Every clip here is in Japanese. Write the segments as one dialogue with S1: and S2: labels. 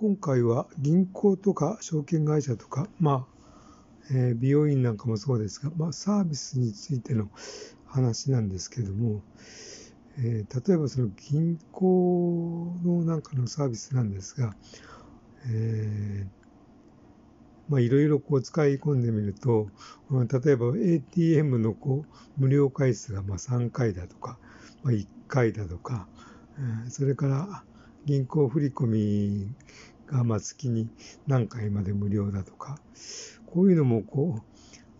S1: 今回は銀行とか証券会社とか、まあ、えー、美容院なんかもそうですが、まあ、サービスについての話なんですけども、えー、例えばその銀行のなんかのサービスなんですが、えー、まあ、いろいろこう使い込んでみると、例えば ATM のこう無料回数がまあ3回だとか、まあ、1回だとか、それから銀行振込がまあ月に何回まで無料だとか、こういうのもこ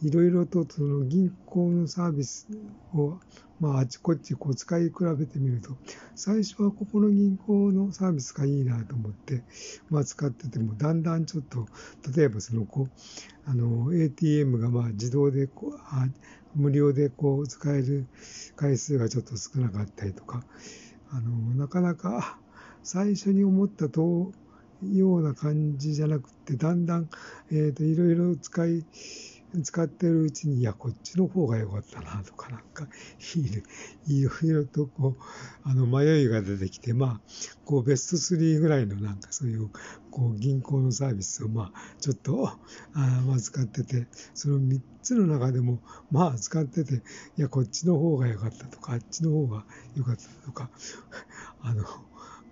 S1: う、いろいろとその銀行のサービスをまあ、あちこちこう使い比べてみると、最初はここの銀行のサービスがいいなと思って、まあ、使ってても、だんだんちょっと、例えばそのこう、あの、ATM がまあ自動でこう、あ無料でこう使える回数がちょっと少なかったりとか、あの、なかなか最初に思ったとような感じじゃなくて、だんだん、えっ、と、いろいろ使い、使ってるうちに、いや、こっちの方が良かったな、とか、なんか、いろいろとこう、あの、迷いが出てきて、まあ、こう、ベスト3ぐらいのなんかそういう、こう、銀行のサービスを、まあ、ちょっと、あまあ、使ってて、その3つの中でも、まあ、使ってて、いや、こっちの方が良かったとか、あっちの方が良かったとか、あの、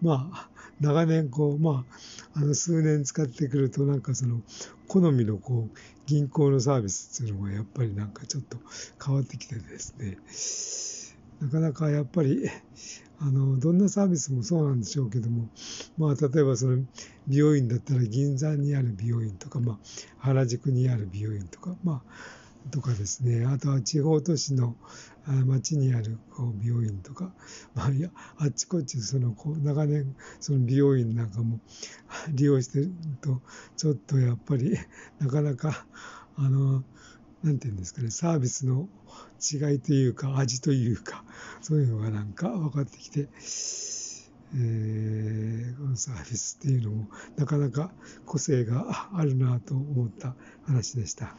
S1: まあ、長年こう、まあ、あの数年使ってくるとなんかその好みのこう銀行のサービスっていうのがやっぱりなんかちょっと変わってきてですね。なかなかやっぱりあのどんなサービスもそうなんでしょうけどもまあ例えばその美容院だったら銀座にある美容院とか、まあ、原宿にある美容院とかまあとかですね、あとは地方都市の町にあるこう美容院、まあ、いやあっちこっちそのこう長年その美容院なんかも利用してるとちょっとやっぱりなかなかあのなんていうんですかねサービスの違いというか味というかそういうのがなんか分かってきて。えー、このサービスっていうのもなかなか個性があるなと思った話でした。